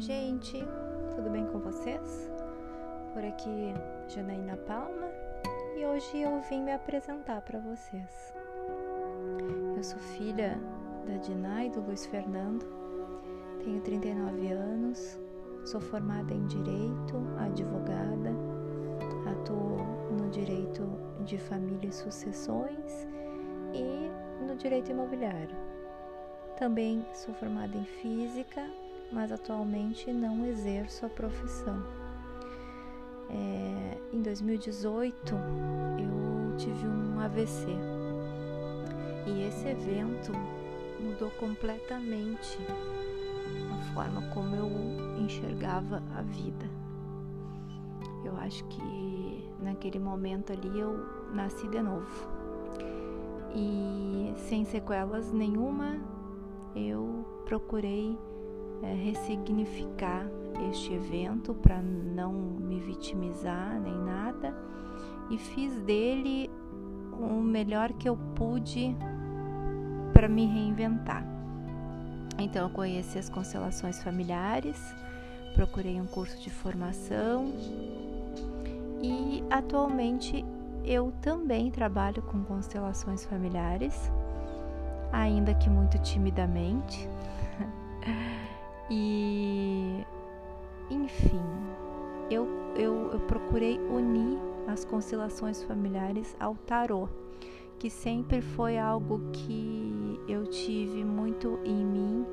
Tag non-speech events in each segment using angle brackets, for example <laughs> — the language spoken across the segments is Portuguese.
Oi, gente, tudo bem com vocês? Por aqui, Janaína Palma, e hoje eu vim me apresentar para vocês. Eu sou filha da Dinah e do Luiz Fernando, tenho 39 anos, sou formada em Direito, advogada, atuo no Direito de Família e Sucessões e no Direito Imobiliário. Também sou formada em Física mas atualmente não exerço a profissão. É, em 2018 eu tive um AVC e esse evento mudou completamente a forma como eu enxergava a vida. Eu acho que naquele momento ali eu nasci de novo e sem sequelas nenhuma eu procurei é, ressignificar este evento para não me vitimizar nem nada e fiz dele o melhor que eu pude para me reinventar. Então eu conheci as constelações familiares, procurei um curso de formação e atualmente eu também trabalho com constelações familiares, ainda que muito timidamente. <laughs> procurei unir as constelações familiares ao tarô, que sempre foi algo que eu tive muito em mim.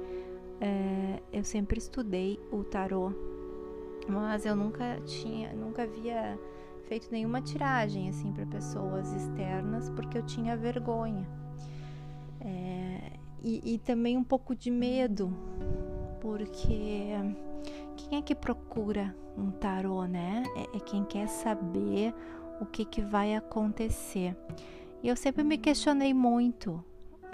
É, eu sempre estudei o tarô, mas eu nunca tinha, nunca havia feito nenhuma tiragem assim para pessoas externas porque eu tinha vergonha é, e, e também um pouco de medo porque quem é que procura um tarô, né? É, é quem quer saber o que, que vai acontecer. E eu sempre me questionei muito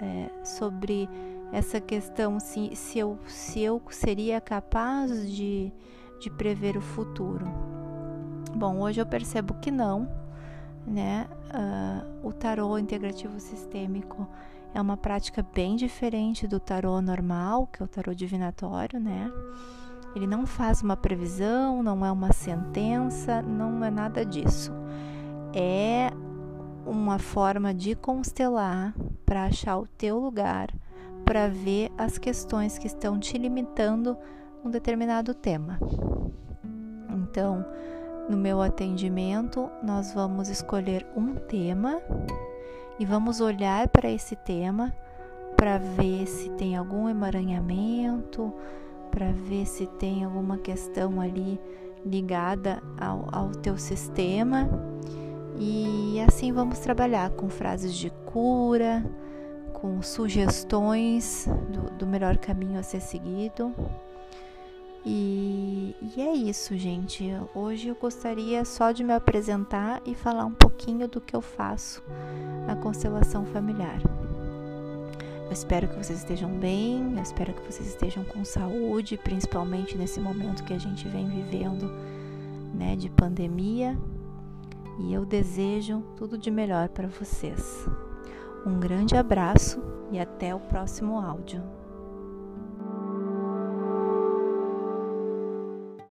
é, sobre essa questão, se, se, eu, se eu seria capaz de, de prever o futuro. Bom, hoje eu percebo que não, né? Uh, o tarô integrativo sistêmico é uma prática bem diferente do tarô normal, que é o tarô divinatório, né? Ele não faz uma previsão, não é uma sentença, não é nada disso. É uma forma de constelar para achar o teu lugar, para ver as questões que estão te limitando num determinado tema. Então, no meu atendimento, nós vamos escolher um tema e vamos olhar para esse tema para ver se tem algum emaranhamento, para ver se tem alguma questão ali ligada ao, ao teu sistema. E assim vamos trabalhar com frases de cura, com sugestões do, do melhor caminho a ser seguido. E, e, é isso, gente. Hoje eu gostaria só de me apresentar e falar um pouquinho do que eu faço na constelação familiar. Eu espero que vocês estejam bem, eu espero que vocês estejam com saúde, principalmente nesse momento que a gente vem vivendo, né, de pandemia. E eu desejo tudo de melhor para vocês. Um grande abraço e até o próximo áudio.